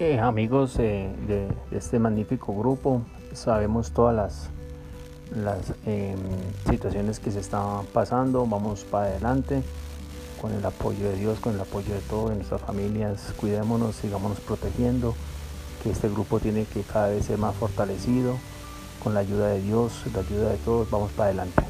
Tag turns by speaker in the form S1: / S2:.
S1: Amigos de, este magnífico grupo, sabemos todas las, em, situaciones que se están pasando, vamos para adelante con el apoyo de Dios, con el apoyo de todos, de nuestras familias, cuidémonos, sigámonos protegiendo, que este grupo tiene que cada vez ser más fortalecido, con la ayuda de Dios, la ayuda de todos, vamos para adelante.